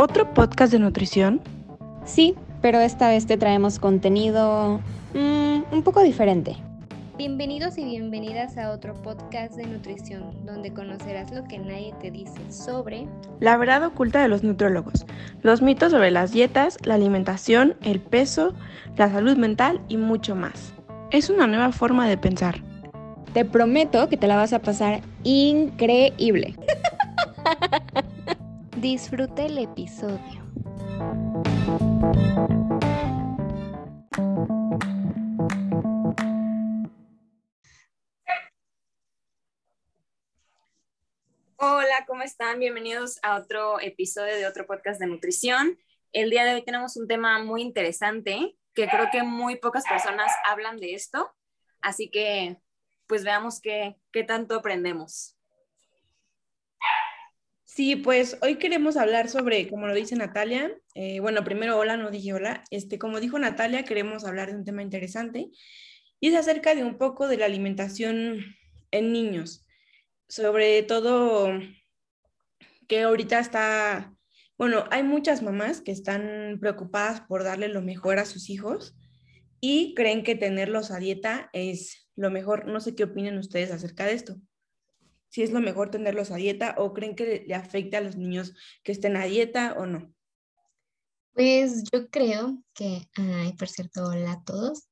¿Otro podcast de nutrición? Sí, pero esta vez te traemos contenido mm, un poco diferente. Bienvenidos y bienvenidas a otro podcast de nutrición, donde conocerás lo que nadie te dice sobre la verdad oculta de los nutriólogos, los mitos sobre las dietas, la alimentación, el peso, la salud mental y mucho más. Es una nueva forma de pensar. Te prometo que te la vas a pasar increíble. Disfruta el episodio. Hola, ¿cómo están? Bienvenidos a otro episodio de otro podcast de nutrición. El día de hoy tenemos un tema muy interesante que creo que muy pocas personas hablan de esto, así que pues veamos qué, qué tanto aprendemos. Sí, pues hoy queremos hablar sobre, como lo dice Natalia, eh, bueno, primero hola, no dije hola, este, como dijo Natalia, queremos hablar de un tema interesante y es acerca de un poco de la alimentación en niños, sobre todo que ahorita está, bueno, hay muchas mamás que están preocupadas por darle lo mejor a sus hijos y creen que tenerlos a dieta es lo mejor. No sé qué opinan ustedes acerca de esto si es lo mejor tenerlos a dieta o creen que le afecte a los niños que estén a dieta o no? Pues yo creo que, ay, por cierto, hola a todos.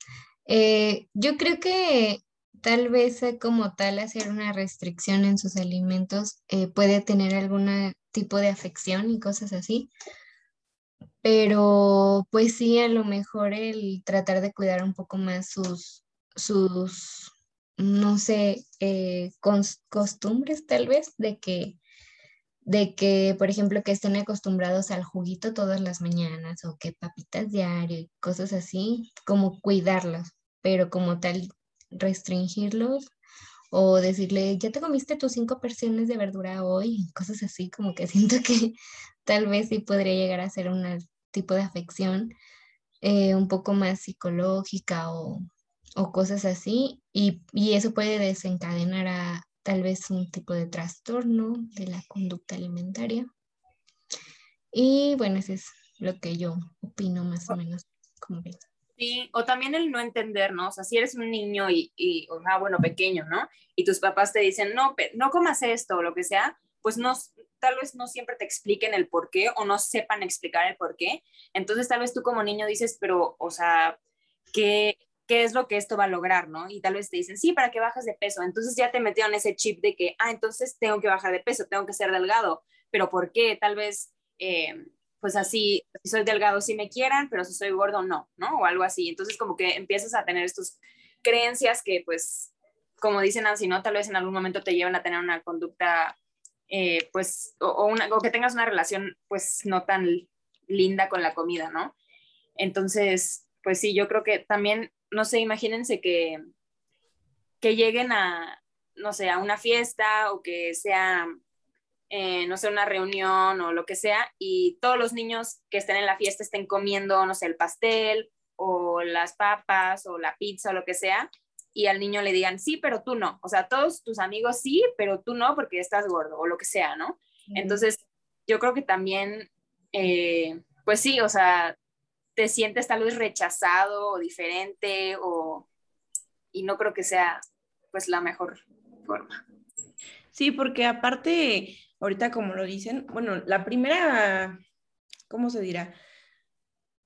Eh, yo creo que tal vez como tal hacer una restricción en sus alimentos eh, puede tener algún tipo de afección y cosas así. Pero pues sí, a lo mejor el tratar de cuidar un poco más sus, sus no sé, eh, costumbres tal vez de que, de que, por ejemplo, que estén acostumbrados al juguito todas las mañanas o que papitas diario y cosas así, como cuidarlos, pero como tal restringirlos o decirle, ya te comiste tus cinco porciones de verdura hoy, cosas así, como que siento que tal vez sí podría llegar a ser un tipo de afección eh, un poco más psicológica o o cosas así, y, eso puede desencadenar a tal vez un tipo de trastorno de la conducta alimentaria. Y bueno, eso es lo que yo opino más o menos. Como Sí, o también el no entender, ¿no? O sea, si eres un niño y, y o sea, bueno, pequeño, ¿no? Y tus papás te dicen, no, no comas esto o lo que sea, pues no, tal vez no siempre te expliquen el por qué o no sepan explicar el por qué. Entonces, tal vez tú como niño dices, pero, o sea, ¿qué, qué es lo que esto va a lograr, ¿no? Y tal vez te dicen, sí, para que bajes de peso. Entonces ya te metieron ese chip de que, ah, entonces tengo que bajar de peso, tengo que ser delgado. Pero ¿por qué? Tal vez, eh, pues así, si soy delgado, sí me quieran, pero si soy gordo, no, ¿no? O algo así. Entonces como que empiezas a tener estas creencias que, pues, como dicen Nancy, ¿no? Tal vez en algún momento te llevan a tener una conducta, eh, pues, o, una, o que tengas una relación, pues, no tan linda con la comida, ¿no? Entonces, pues sí, yo creo que también no sé, imagínense que, que lleguen a, no sé, a una fiesta o que sea, eh, no sé, una reunión o lo que sea, y todos los niños que estén en la fiesta estén comiendo, no sé, el pastel o las papas o la pizza o lo que sea, y al niño le digan, sí, pero tú no. O sea, todos tus amigos sí, pero tú no porque estás gordo o lo que sea, ¿no? Entonces, yo creo que también, eh, pues sí, o sea, te sientes tal vez rechazado o diferente o, y no creo que sea pues la mejor forma. Sí, porque aparte, ahorita como lo dicen, bueno, la primera, ¿cómo se dirá?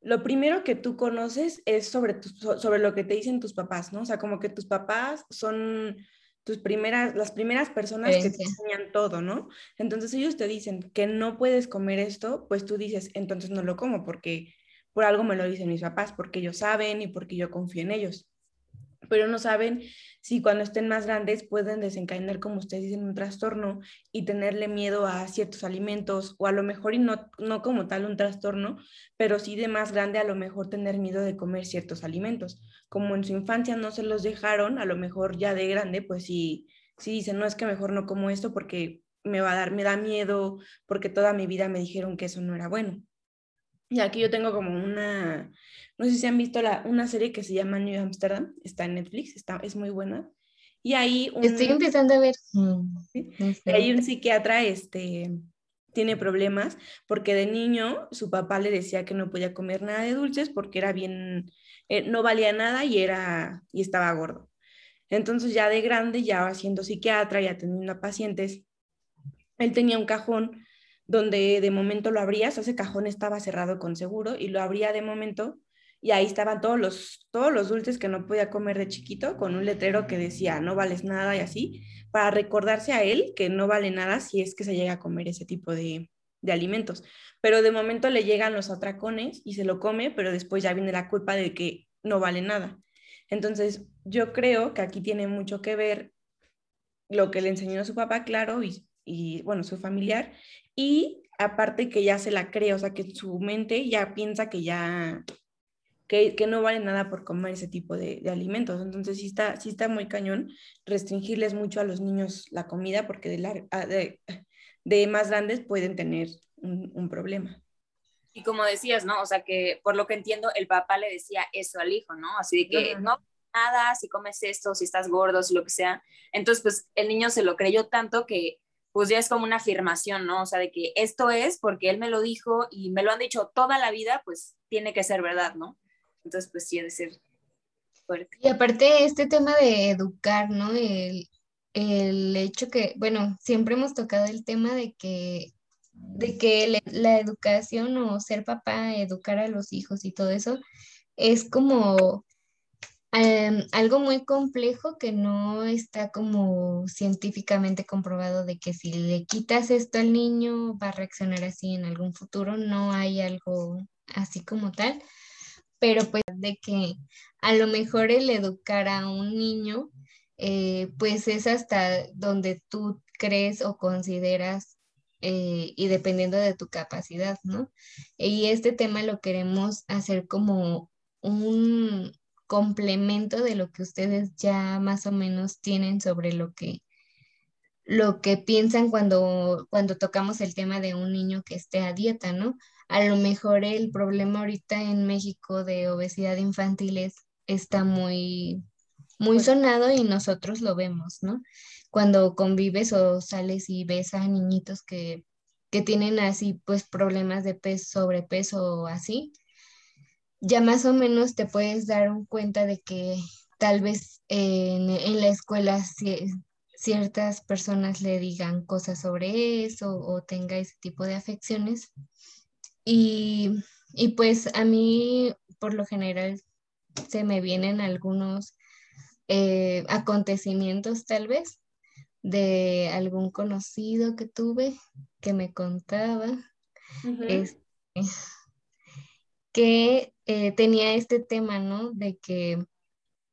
Lo primero que tú conoces es sobre, sobre lo que te dicen tus papás, ¿no? O sea, como que tus papás son tus primeras, las primeras personas que te enseñan todo, ¿no? Entonces ellos te dicen que no puedes comer esto, pues tú dices, entonces no lo como porque por algo me lo dicen mis papás, porque ellos saben y porque yo confío en ellos. Pero no saben si cuando estén más grandes pueden desencadenar, como ustedes dicen, un trastorno y tenerle miedo a ciertos alimentos, o a lo mejor, y no, no como tal un trastorno, pero sí de más grande a lo mejor tener miedo de comer ciertos alimentos. Como en su infancia no se los dejaron, a lo mejor ya de grande, pues sí, sí dicen, no es que mejor no como esto porque me va a dar, me da miedo, porque toda mi vida me dijeron que eso no era bueno. Y aquí yo tengo como una, no sé si han visto la, una serie que se llama New Amsterdam, está en Netflix, está, es muy buena. Y ahí un, Estoy empezando a ver. Mm, hay un psiquiatra, este, tiene problemas porque de niño su papá le decía que no podía comer nada de dulces porque era bien, eh, no valía nada y era y estaba gordo. Entonces ya de grande, ya siendo psiquiatra y atendiendo a pacientes, él tenía un cajón donde de momento lo abrías, ese cajón estaba cerrado con seguro y lo abría de momento y ahí estaban todos los, todos los dulces que no podía comer de chiquito con un letrero que decía no vales nada y así, para recordarse a él que no vale nada si es que se llega a comer ese tipo de, de alimentos. Pero de momento le llegan los atracones y se lo come, pero después ya viene la culpa de que no vale nada. Entonces, yo creo que aquí tiene mucho que ver lo que le enseñó su papá, claro, y, y bueno, su familiar, y aparte que ya se la cree, o sea, que su mente ya piensa que ya, que, que no vale nada por comer ese tipo de, de, alimentos. Entonces sí está, sí está muy cañón restringirles mucho a los niños la comida porque de, la, de, de más grandes pueden tener un, un, problema. Y como decías, ¿no? O sea, que por lo que entiendo, el papá le decía eso al hijo, ¿no? Así de que uh -huh. no nada, si comes esto, si estás gordo, si lo que sea. Entonces, pues el niño se lo creyó tanto que pues ya es como una afirmación, ¿no? O sea, de que esto es porque él me lo dijo y me lo han dicho toda la vida, pues tiene que ser verdad, ¿no? Entonces, pues ha de ser fuerte. Y aparte, este tema de educar, ¿no? El, el hecho que, bueno, siempre hemos tocado el tema de que, de que la educación o ser papá, educar a los hijos y todo eso, es como Um, algo muy complejo que no está como científicamente comprobado de que si le quitas esto al niño va a reaccionar así en algún futuro, no hay algo así como tal, pero pues de que a lo mejor el educar a un niño, eh, pues es hasta donde tú crees o consideras eh, y dependiendo de tu capacidad, ¿no? Y este tema lo queremos hacer como un, complemento de lo que ustedes ya más o menos tienen sobre lo que lo que piensan cuando, cuando tocamos el tema de un niño que esté a dieta, ¿no? A lo mejor el problema ahorita en México de obesidad infantil es, está muy, muy sonado y nosotros lo vemos, ¿no? Cuando convives o sales y ves a niñitos que, que tienen así, pues, problemas de peso, sobrepeso o así, ya más o menos te puedes dar cuenta de que tal vez en, en la escuela ciertas personas le digan cosas sobre eso o tenga ese tipo de afecciones. Y, y pues a mí, por lo general, se me vienen algunos eh, acontecimientos tal vez de algún conocido que tuve que me contaba. Uh -huh. este, que eh, tenía este tema, ¿no? De que,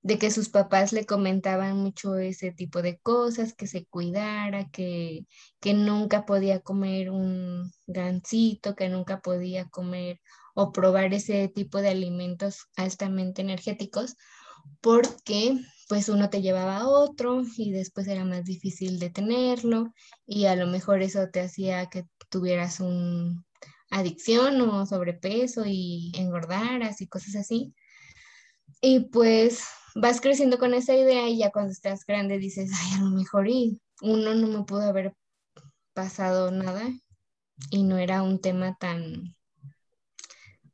de que sus papás le comentaban mucho ese tipo de cosas, que se cuidara, que, que nunca podía comer un gansito, que nunca podía comer o probar ese tipo de alimentos altamente energéticos, porque pues uno te llevaba a otro y después era más difícil de tenerlo y a lo mejor eso te hacía que tuvieras un, adicción o sobrepeso y engordaras y cosas así. Y pues vas creciendo con esa idea y ya cuando estás grande dices, ay, a lo mejor uno no me pudo haber pasado nada y no era un tema tan...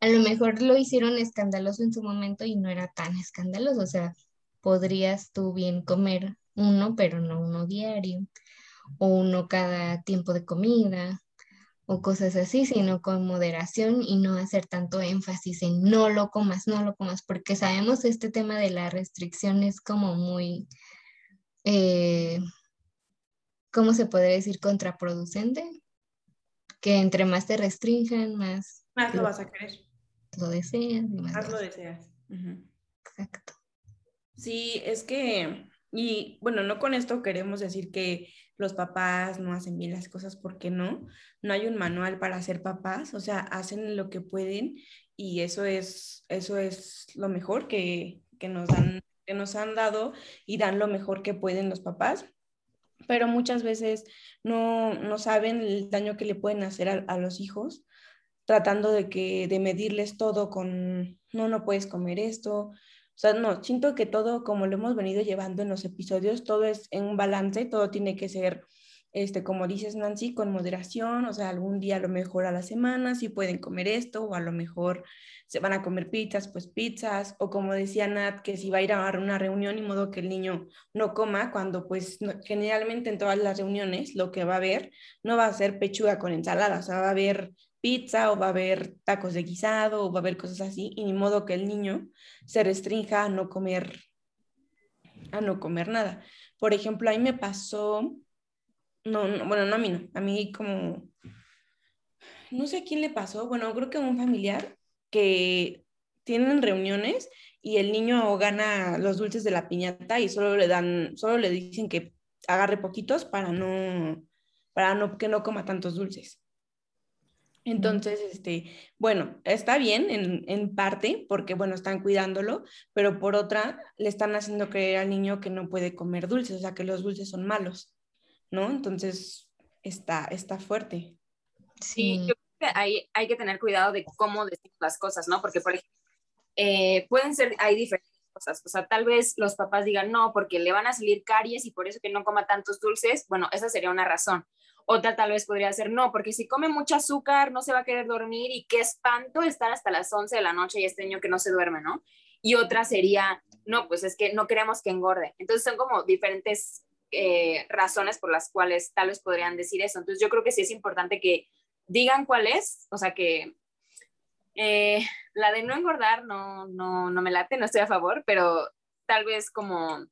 A lo mejor lo hicieron escandaloso en su momento y no era tan escandaloso, o sea, podrías tú bien comer uno, pero no uno diario, o uno cada tiempo de comida, o cosas así, sino con moderación y no hacer tanto énfasis en no lo comas, no lo comas, porque sabemos este tema de la restricción es como muy, eh, ¿cómo se podría decir? Contraproducente, que entre más te restrinjan, más... Más lo, lo vas a querer. Lo deseas. Y más, más lo deseas. Uh -huh. Exacto. Sí, es que, y bueno, no con esto queremos decir que los papás no hacen bien las cosas porque no, no hay un manual para ser papás, o sea, hacen lo que pueden y eso es, eso es lo mejor que, que, nos dan, que nos han dado y dan lo mejor que pueden los papás, pero muchas veces no, no saben el daño que le pueden hacer a, a los hijos tratando de que de medirles todo con no no puedes comer esto o sea, no, siento que todo, como lo hemos venido llevando en los episodios, todo es en un balance, todo tiene que ser este, como dices Nancy, con moderación, o sea, algún día a lo mejor a la semana sí pueden comer esto, o a lo mejor se van a comer pizzas, pues pizzas, o como decía Nat, que si va a ir a una reunión, y modo que el niño no coma, cuando pues generalmente en todas las reuniones lo que va a haber no va a ser pechuga con ensalada, o sea, va a haber pizza o va a haber tacos de guisado o va a haber cosas así, y ni modo que el niño se restrinja a no comer, a no comer nada. Por ejemplo, a mí me pasó no, bueno, no a mí no, a mí como, no sé a quién le pasó, bueno, creo que a un familiar que tienen reuniones y el niño gana los dulces de la piñata y solo le dan, solo le dicen que agarre poquitos para no, para no, que no coma tantos dulces. Entonces, este, bueno, está bien en, en, parte porque, bueno, están cuidándolo, pero por otra, le están haciendo creer al niño que no puede comer dulces, o sea, que los dulces son malos. ¿no? Entonces, está, está fuerte. Sí, yo creo que hay, hay que tener cuidado de cómo decimos las cosas, ¿no? Porque, por ejemplo, eh, pueden ser, hay diferentes cosas, o sea, tal vez los papás digan, no, porque le van a salir caries y por eso que no coma tantos dulces, bueno, esa sería una razón. Otra tal vez podría ser, no, porque si come mucho azúcar no se va a querer dormir y qué espanto estar hasta las 11 de la noche y este niño que no se duerme, ¿no? Y otra sería, no, pues es que no queremos que engorde. Entonces son como diferentes eh, razones por las cuales tal vez podrían decir eso. Entonces yo creo que sí es importante que digan cuál es, o sea que eh, la de no engordar no, no, no me late, no estoy a favor, pero tal vez como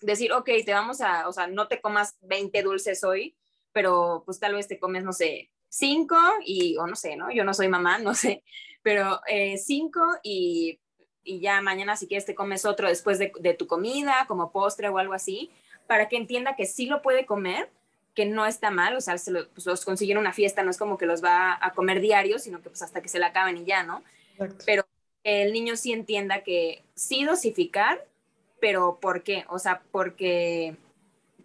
decir, ok, te vamos a, o sea, no te comas 20 dulces hoy, pero pues tal vez te comes, no sé, 5 y, o no sé, ¿no? Yo no soy mamá, no sé, pero 5 eh, y, y, ya mañana si quieres te comes otro después de, de, tu comida, como postre o algo así, para que entienda que sí lo puede comer, que no está mal, o sea, se pues, los consiguen una fiesta, no es como que los va a comer diario, sino que pues hasta que se la acaben y ya, ¿no? Pero el niño sí entienda que sí dosificar, pero ¿por qué? O sea, porque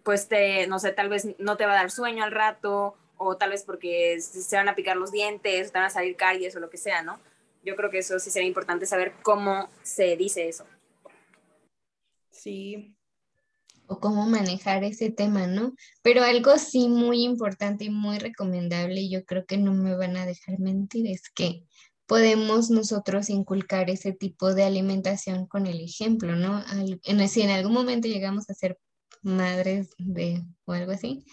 pues te, no sé, tal vez no te va a dar sueño al rato, o tal vez porque se van a picar los dientes, te van a salir caries o lo que sea, ¿no? Yo creo que eso sí sería importante saber cómo se dice eso. Sí, o cómo manejar ese tema, ¿no? Pero algo sí muy importante y muy recomendable, y yo creo que no me van a dejar mentir, es que podemos nosotros inculcar ese tipo de alimentación con el ejemplo, ¿no? si en algún momento llegamos a ser madres de o algo así,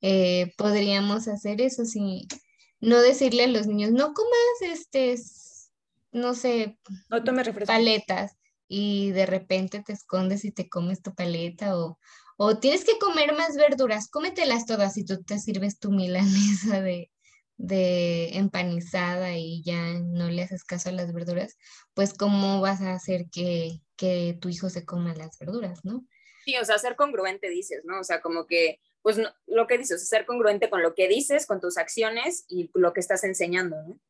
eh, podríamos hacer eso, si no decirle a los niños, no comas este, no sé, no paletas, y de repente te escondes y te comes tu paleta o, o tienes que comer más verduras, cómetelas todas y tú te sirves tu milanesa de, de empanizada y ya no le haces caso a las verduras, pues cómo vas a hacer que, que tu hijo se coma las verduras, ¿no? Sí, o sea, ser congruente dices, ¿no? O sea, como que, pues lo que dices, ser congruente con lo que dices, con tus acciones y lo que estás enseñando, ¿no?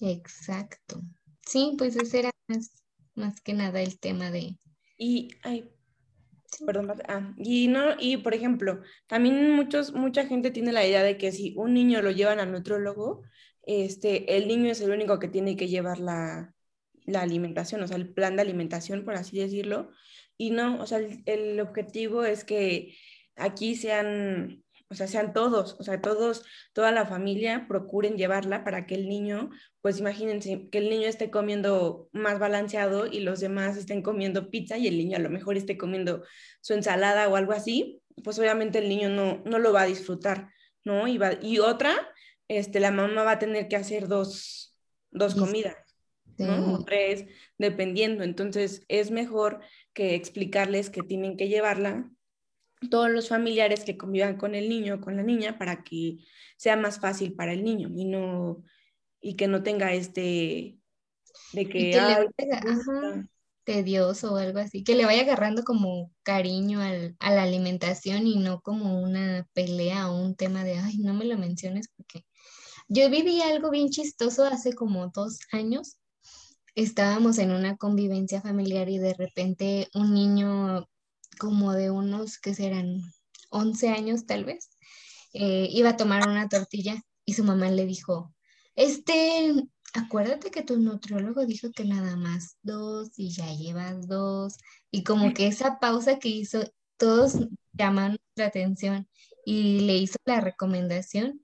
Exacto. Sí, pues ese era más, más que nada el tema de... Y, ay, perdón, ah, y no, y por ejemplo, también muchos, mucha gente tiene la idea de que si un niño lo llevan al nutrólogo, este, el niño es el único que tiene que llevar la, la alimentación, o sea, el plan de alimentación, por así decirlo, y no, o sea, el, el objetivo es que aquí sean o sea, sean todos, o sea, todos, toda la familia procuren llevarla para que el niño, pues imagínense que el niño esté comiendo más balanceado y los demás estén comiendo pizza y el niño a lo mejor esté comiendo su ensalada o algo así, pues obviamente el niño no, no lo va a disfrutar, ¿no? Y, y otra, este, la mamá va a tener que hacer dos, dos comidas, ¿no? O tres, dependiendo. Entonces, es mejor que explicarles que tienen que llevarla todos los familiares que convivan con el niño o con la niña para que sea más fácil para el niño y no y que no tenga este de que, tedioso o algo así, que le vaya agarrando como cariño al, a la alimentación y no como una pelea o un tema de, ay, no me lo menciones porque yo viví algo bien chistoso hace como dos años. Estábamos en una convivencia familiar y de repente un niño como de unos, que serán? 11 años tal vez, eh, iba a tomar una tortilla y su mamá le dijo, este, acuérdate que tu nutriólogo dijo que nada más dos y ya llevas dos. Y como que esa pausa que hizo, todos llaman la atención y le hizo la recomendación,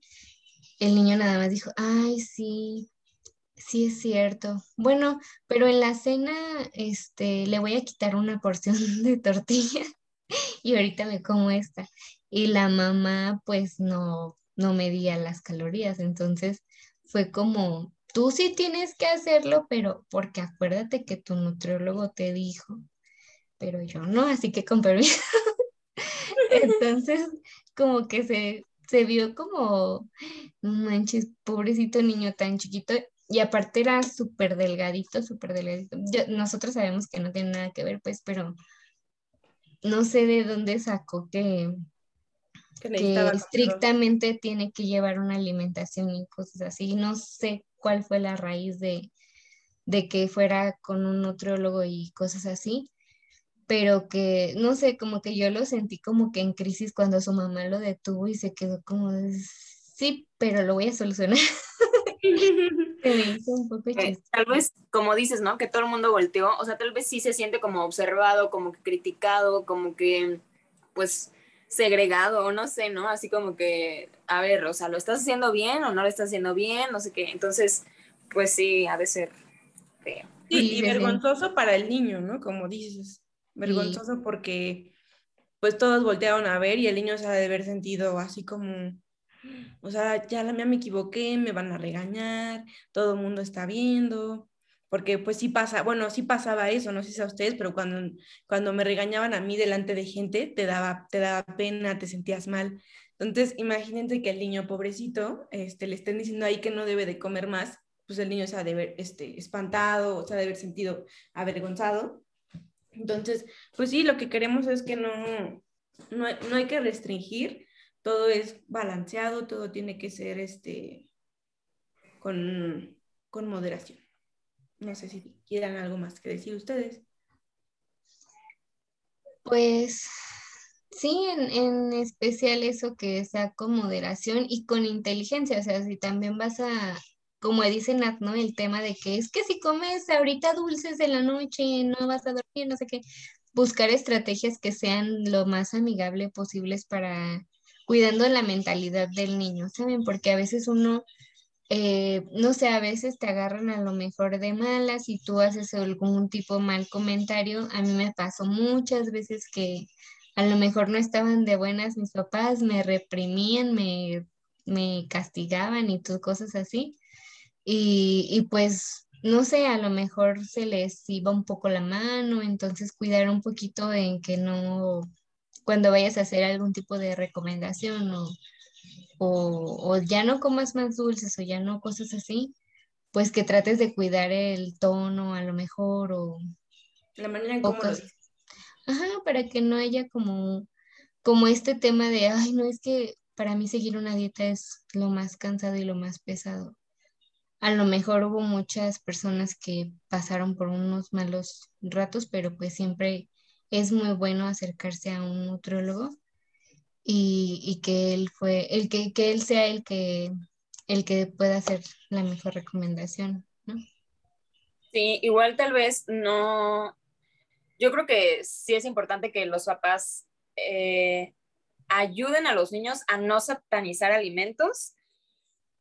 el niño nada más dijo, ay, sí, sí es cierto. Bueno, pero en la cena, este, le voy a quitar una porción de tortilla y ahorita me como esta. Y la mamá, pues, no, no medía las calorías, entonces fue como, tú sí tienes que hacerlo, pero porque acuérdate que tu nutriólogo te dijo, pero yo no, así que con permiso. Entonces, como que se, se vio como, manches, pobrecito niño tan chiquito. Y aparte era súper delgadito, súper delgadito. nosotros sabemos que no tiene nada que ver, pues, pero no sé de dónde sacó que, que, estrictamente tiene que llevar una alimentación y cosas así. No sé cuál fue la raíz de, de que fuera con un nutriólogo y cosas así, pero que, no sé, como que yo lo sentí como que en crisis cuando su mamá lo detuvo y se quedó como, sí, pero lo voy a solucionar. un poco eh, Tal vez, como dices, ¿no? Que todo el mundo volteó, o sea, tal vez sí se siente como observado, como que criticado, como que, pues, segregado, o no sé, ¿no? Así como que, a ver, o sea, ¿lo estás haciendo bien o no lo estás haciendo bien? No sé qué. Entonces, pues sí, ha de ser feo. Sí, y vergonzoso para el niño, ¿no? Como dices vergonzoso porque pues todos voltearon a ver y el niño se ha de haber sentido así como, o sea, ya la mía me equivoqué, me van a regañar, todo el mundo está viendo, porque pues sí pasa, bueno, sí pasaba eso, no sé si a ustedes, pero cuando, cuando me regañaban a mí delante de gente, te daba, te daba pena, te sentías mal. Entonces, imagínense que el niño pobrecito, este, le estén diciendo ahí que no debe de comer más, pues el niño se ha de ver este, espantado, o se ha de haber sentido avergonzado entonces, pues sí, lo que queremos es que no, no, hay, que restringir, todo es balanceado, todo tiene que ser este, con, moderación. No sé si quieran algo más que decir ustedes. Pues sí, en, en, especial eso que sea con moderación y con inteligencia, o sea, si también vas a, como dice Nat. El tema de que es que si comes ahorita dulces de la noche, no vas a dormir, no sé qué. Buscar estrategias que sean lo más amigable posibles para cuidando la mentalidad del niño, ¿saben? Porque a veces uno, eh, no sé, a veces te agarran a lo mejor de malas y tú haces algún tipo mal comentario. A mí me pasó muchas veces que a lo mejor no estaban de buenas mis papás, me reprimían, me, me castigaban y todo, cosas así. Y, pues, no sé, a lo mejor se les iba un poco la mano, entonces cuidar un poquito en que no, cuando vayas a hacer algún tipo de recomendación o, o, ya no comas más dulces o ya no cosas así, pues que trates de cuidar el tono a lo mejor o... La manera en cómo Ajá, para que no haya como, como este tema de, ay, no es que para mí seguir una dieta es lo más cansado y lo más pesado a lo mejor hubo muchas personas que pasaron por unos malos ratos, pero pues siempre es muy bueno acercarse a un nutriólogo y, que él fue, el que, que, él sea el que, el que pueda hacer la mejor recomendación. Sí, igual tal vez no, yo creo que sí es importante que los papás eh, ayuden a los niños a no satanizar alimentos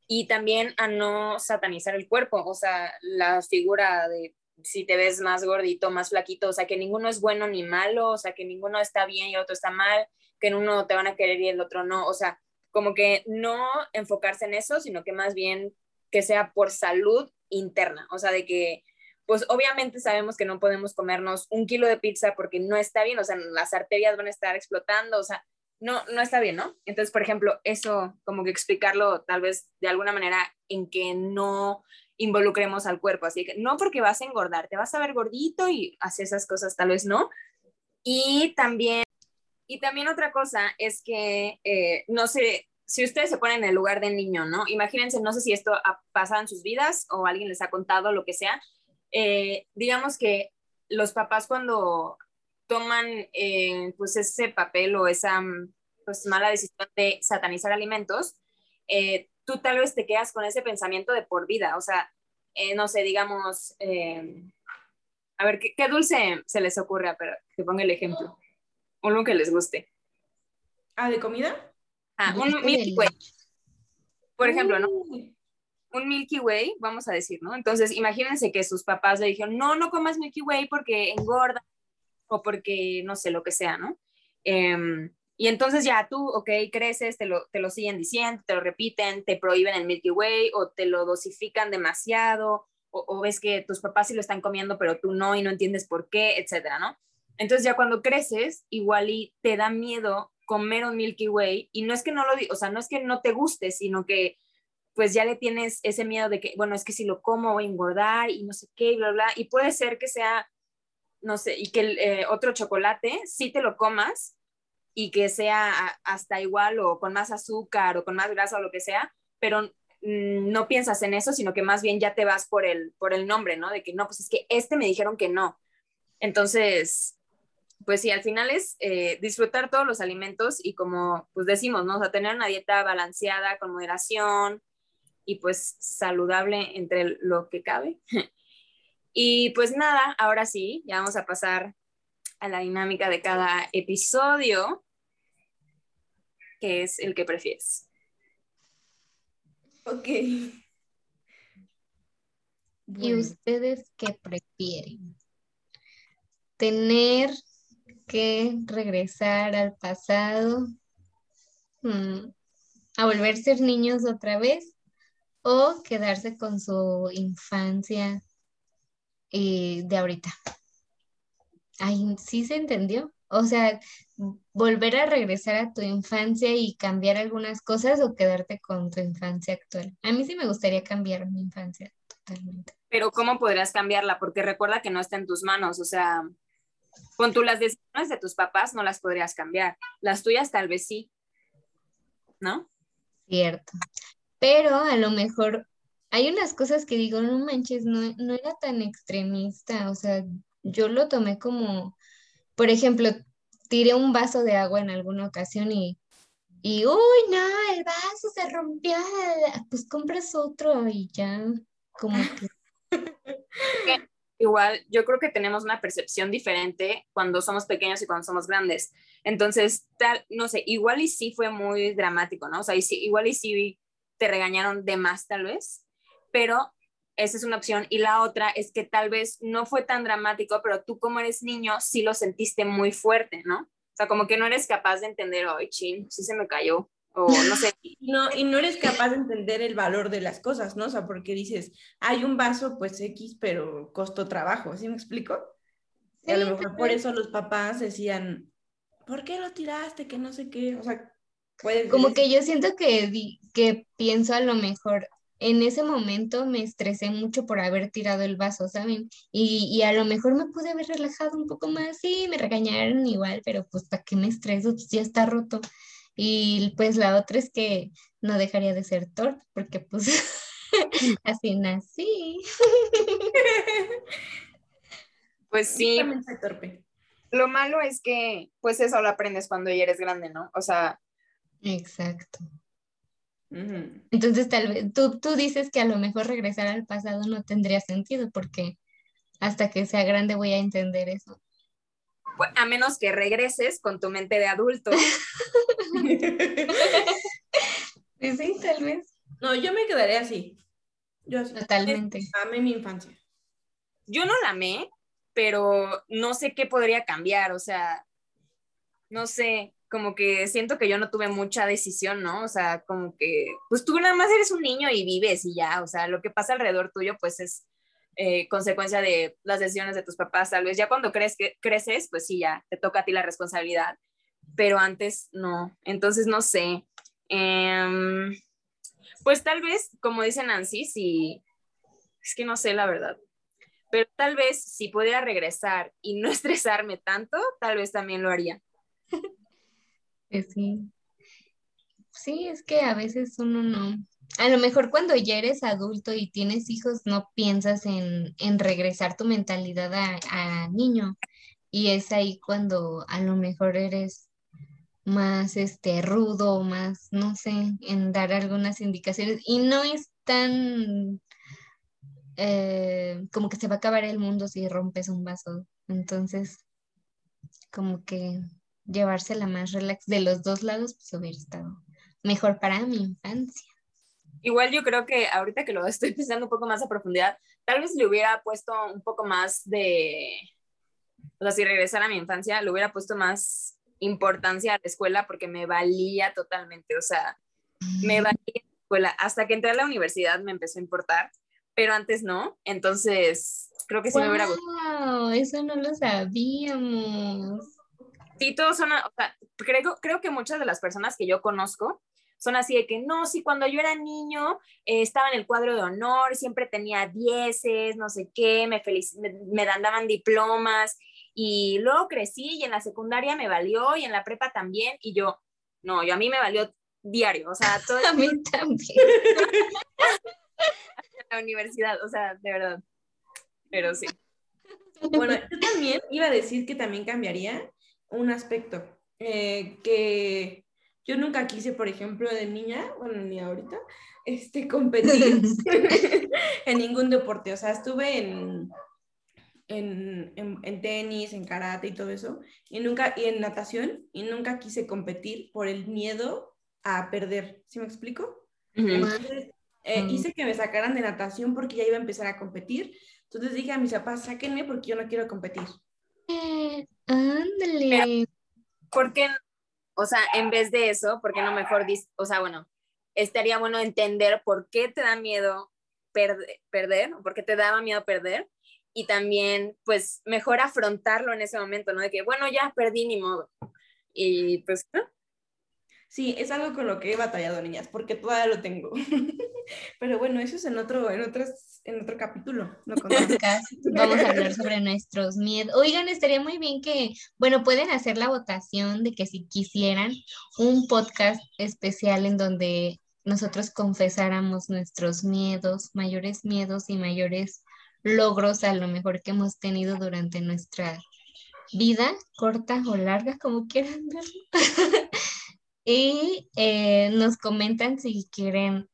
y también a no satanizar el cuerpo, o sea, la figura de si te ves más gordito, más flaquito, o sea, que ninguno es bueno ni malo, o sea, que ninguno está bien y otro está mal, que en uno te van a querer y el otro no, o sea, como que no enfocarse en eso, sino que más bien que sea por salud interna, o sea, de que, pues obviamente sabemos que no podemos comernos un kilo de pizza porque no está bien, o sea, las arterias van a estar explotando, o sea, no, no está bien, ¿no? Entonces, por ejemplo, eso como que explicarlo tal vez de alguna manera en que no involucremos al cuerpo, así que no porque vas a engordar, te vas a ver gordito y hace esas cosas, tal vez no. Y también, y también otra cosa es que, eh, no sé, si ustedes se ponen en el lugar del niño, ¿no? Imagínense, no sé si esto ha pasado en sus vidas o alguien les ha contado lo que sea. Eh, digamos que los papás cuando toman eh, pues ese papel o esa mm, pues, mala decisión de satanizar alimentos, tú tal vez te quedas con ese pensamiento de por vida. O sea, eh, no sé, digamos, a ver, ¿qué, dulce se les ocurre? Pero que ponga el ejemplo. Uno que les guste. ¿Ah, de comida? Ah, un Milky Way. Por ejemplo, ¿no? Un Milky Way, vamos a decir, ¿no? Entonces, imagínense que sus papás le dijeron, no, no comas Milky Way porque engorda o porque no sé, lo que sea, ¿no? Em, y entonces ya tú, ok, creces, te lo, te lo siguen diciendo, te lo repiten, te prohíben el Milky Way o te lo dosifican demasiado o, o ves que tus papás sí lo están comiendo, pero tú no y no entiendes por qué, etcétera, ¿no? Entonces ya cuando creces, igual y te da miedo comer un Milky Way y no es que no lo, o sea, no es que no te guste, sino que pues ya le tienes ese miedo de que, bueno, es que si lo como voy a engordar y no sé qué, y bla, bla, y puede ser que sea, no sé, y que el eh, otro chocolate sí te lo comas y que sea hasta igual o con más azúcar o con más grasa o lo que sea, pero no piensas en eso, sino que más bien ya te vas por el, por el nombre, ¿no? De que no, pues es que este me dijeron que no. Entonces, pues sí, al final es eh, disfrutar todos los alimentos y como pues decimos, ¿no? O sea, tener una dieta balanceada, con moderación y pues saludable entre lo que cabe. y pues nada, ahora sí, ya vamos a pasar a la dinámica de cada episodio, que es el que prefieres. ok. ¿Y ustedes qué prefieren? ¿Tener que regresar al pasado? Mm, ¿A volver a ser niños otra vez? ¿O quedarse con su infancia eh, de ahorita? Ay, ¿sí se entendió? O sea, volver a regresar a tu infancia y cambiar algunas cosas o quedarte con tu infancia actual. A mí sí me gustaría cambiar mi infancia totalmente. Pero ¿cómo podrías cambiarla? Porque recuerda que no está en tus manos, o sea, con tú las decisiones de tus papás no las podrías cambiar, las tuyas tal vez sí, ¿no? Cierto. Pero a lo mejor hay unas cosas que digo, no manches, no, no era tan extremista. O sea, yo lo tomé como, por ejemplo, tiré un vaso de agua en alguna ocasión y, y uy, no, el vaso se rompió. Pues compras otro y ya, como Igual, yo creo que tenemos una percepción diferente cuando somos pequeños y cuando somos grandes. Entonces, tal, no sé, igual y sí fue muy dramático, ¿no? O sea, y igual y sí te regañaron de más tal vez, pero esa es una opción. Y la otra es que tal vez no fue tan dramático, pero tú como eres niño sí lo sentiste muy fuerte, ¿no? O sea, como que no eres capaz de entender, ay, chin, sí se me cayó, o no sé. y no, y no eres capaz de entender el valor de las cosas, ¿no? O sea, porque dices, hay un vaso, pues X, pero costó trabajo, ¿sí me explico? Y a lo mejor por eso los papás decían, ¿por qué lo tiraste? Que no sé qué, o sea, puedes Como decir, que yo siento que, di- que pienso a lo mejor, en ese momento me estresé mucho por haber tirado el vaso, ¿saben? Y, y a lo mejor me pude haber relajado un poco más, sí, me regañaron igual, pero pues ¿para qué me estreso? Pues ya está roto. Y pues la otra es que no dejaría de ser torta, porque pues así nací. Pues "Yo sí, soy torpe. lo malo es que, pues eso lo aprendes cuando ya eres grande, ¿no? O sea, Exacto. Entonces, tal vez tú, tú dices que a lo mejor regresar al pasado no tendría sentido porque hasta que sea grande voy a entender eso. pues, a menos que regreses con tu mente de adulto. Pues sí, tal vez. No, yo me quedaré así. Yo así. Totalmente. Amé mi infancia. Yo no la amé, pero no sé qué podría cambiar, o sea, no sé, como que siento que yo no tuve mucha decisión, ¿no? O sea, como que, pues tú nada más eres un niño y vives y ya, o sea, lo que pasa alrededor tuyo, pues es eh, consecuencia de las decisiones de tus papás, tal vez ya cuando crees que, creces, pues sí, ya te toca a ti la responsabilidad, pero antes no, entonces no sé. Em, pues tal vez, como dice Nancy, sí, es que no sé la verdad pero tal vez si pudiera regresar y no estresarme tanto, tal vez también lo haría. Sí. Sí, es que a veces uno no. A lo mejor cuando ya eres adulto y tienes hijos, no piensas en, en regresar tu mentalidad a, a niño. Y es ahí cuando a lo mejor eres más este rudo, más, no sé, en dar algunas indicaciones. Y no es tan eh, como que se va a acabar el mundo si rompes un vaso. Entonces, como que llevársela más relax de los dos lados, pues hubiera estado, mejor para mi infancia. Igual yo creo que ahorita que lo estoy pensando un poco más a profundidad, tal vez le hubiera puesto un poco más de, o sea, si regresara a mi infancia, le hubiera puesto más importancia a la escuela porque me valía totalmente, o sea, me valía la escuela. Hasta que entré a la universidad me empezó a importar, pero antes no, entonces creo que sí me hubiera gustado. Eso no lo sabíamos. Sí, todos son, o sea, creo, creo que muchas de las personas que yo conozco son así de que no, sí, cuando yo era niño eh, estaba en el cuadro de honor, siempre tenía dieces, no sé qué, me, feliz, me, me daban diplomas y luego crecí y en la secundaria me valió y en la prepa también y yo, no, yo a mí me valió diario, o sea, todo A mí también. la universidad, o sea, de verdad, pero sí. Bueno, yo también iba a decir que también cambiaría un aspecto, eh, que yo nunca quise, por ejemplo, de niña, bueno, ni ahorita, este, competir en ningún deporte. O sea, estuve en, en, en, en, tenis, en karate y todo eso, y nunca, y en natación, y nunca quise competir por el miedo a perder. ¿Sí me explico? Entonces, eh, Mm. hice que me sacaran de natación porque ya iba a empezar a competir. Entonces dije a mis papás, sáquenme porque yo no quiero competir. Ándale. ¿Por qué, o sea, en vez de eso, por qué no mejor, o sea, bueno, estaría bueno entender por qué te da miedo perde- perder, o por qué te daba miedo perder, y también, pues, mejor afrontarlo en ese momento, ¿no? De que, bueno, ya perdí ni modo. Y pues, ¿no? Sí, es algo con lo que he batallado, niñas, porque todavía lo tengo. Pero bueno, eso es en otro, en otros, en otro capítulo. No vamos a hablar sobre nuestros miedos. Oigan, estaría muy bien que, bueno, pueden hacer la votación de que si quisieran un podcast especial en donde nosotros confesáramos nuestros miedos, mayores miedos y mayores logros a lo mejor que hemos tenido durante nuestra vida, corta o larga, como quieran verlo. y eh, nos comentan si quieren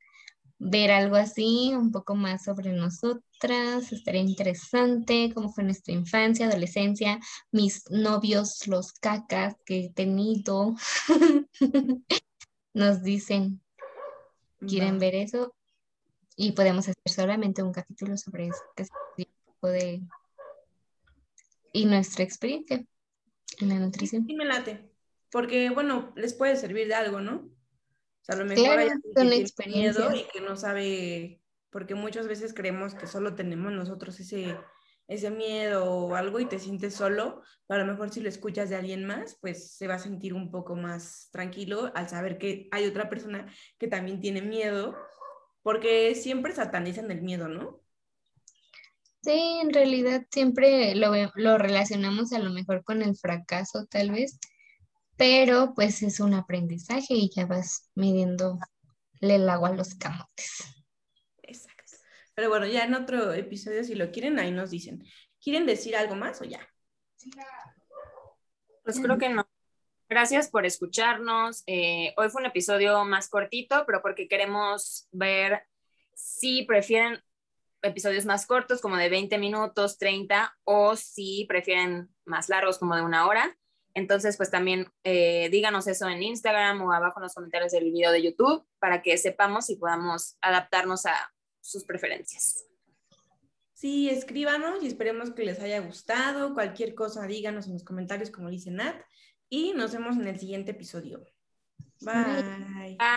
ver algo así, un poco más sobre nosotras, estaría interesante, cómo fue nuestra infancia, adolescencia, mis novios, los cacas que he tenido. Nos dicen, ¿quieren ver eso? Y podemos hacer solamente un capítulo sobre eso, que es un poco de... Y nuestra experiencia en la nutrición. Sí me late, porque bueno, les puede servir de algo, ¿no? O sea, a lo mejor Claro, hay alguien que tiene miedo y que no sabe, porque muchas veces creemos que solo tenemos nosotros ese, ese miedo o algo y te sientes solo, pero a lo mejor si lo escuchas de alguien más, pues se va a sentir un poco más tranquilo al saber que hay otra persona que también tiene miedo, porque siempre satanizan el miedo, ¿no? Sí, en realidad siempre lo, lo relacionamos a lo mejor con el fracaso, tal vez, pero pues es un aprendizaje y ya vas midiendo el agua a los camotes. Exacto. Pero bueno, ya en otro episodio, si lo quieren, ahí nos dicen. ¿Quieren decir algo más o ya? Pues creo que no. Gracias por escucharnos. Eh, hoy fue un episodio más cortito, pero porque queremos ver si prefieren episodios más cortos, como de 20 minutos, 30, o si prefieren más largos, como de una hora. Entonces, pues también eh, díganos eso en Instagram o abajo en los comentarios del video de YouTube para que sepamos y podamos adaptarnos a sus preferencias. Sí, escríbanos y esperemos que les haya gustado. Cualquier cosa, díganos en los comentarios, como dice Nat. Y nos vemos en el siguiente episodio. Bye. Bye.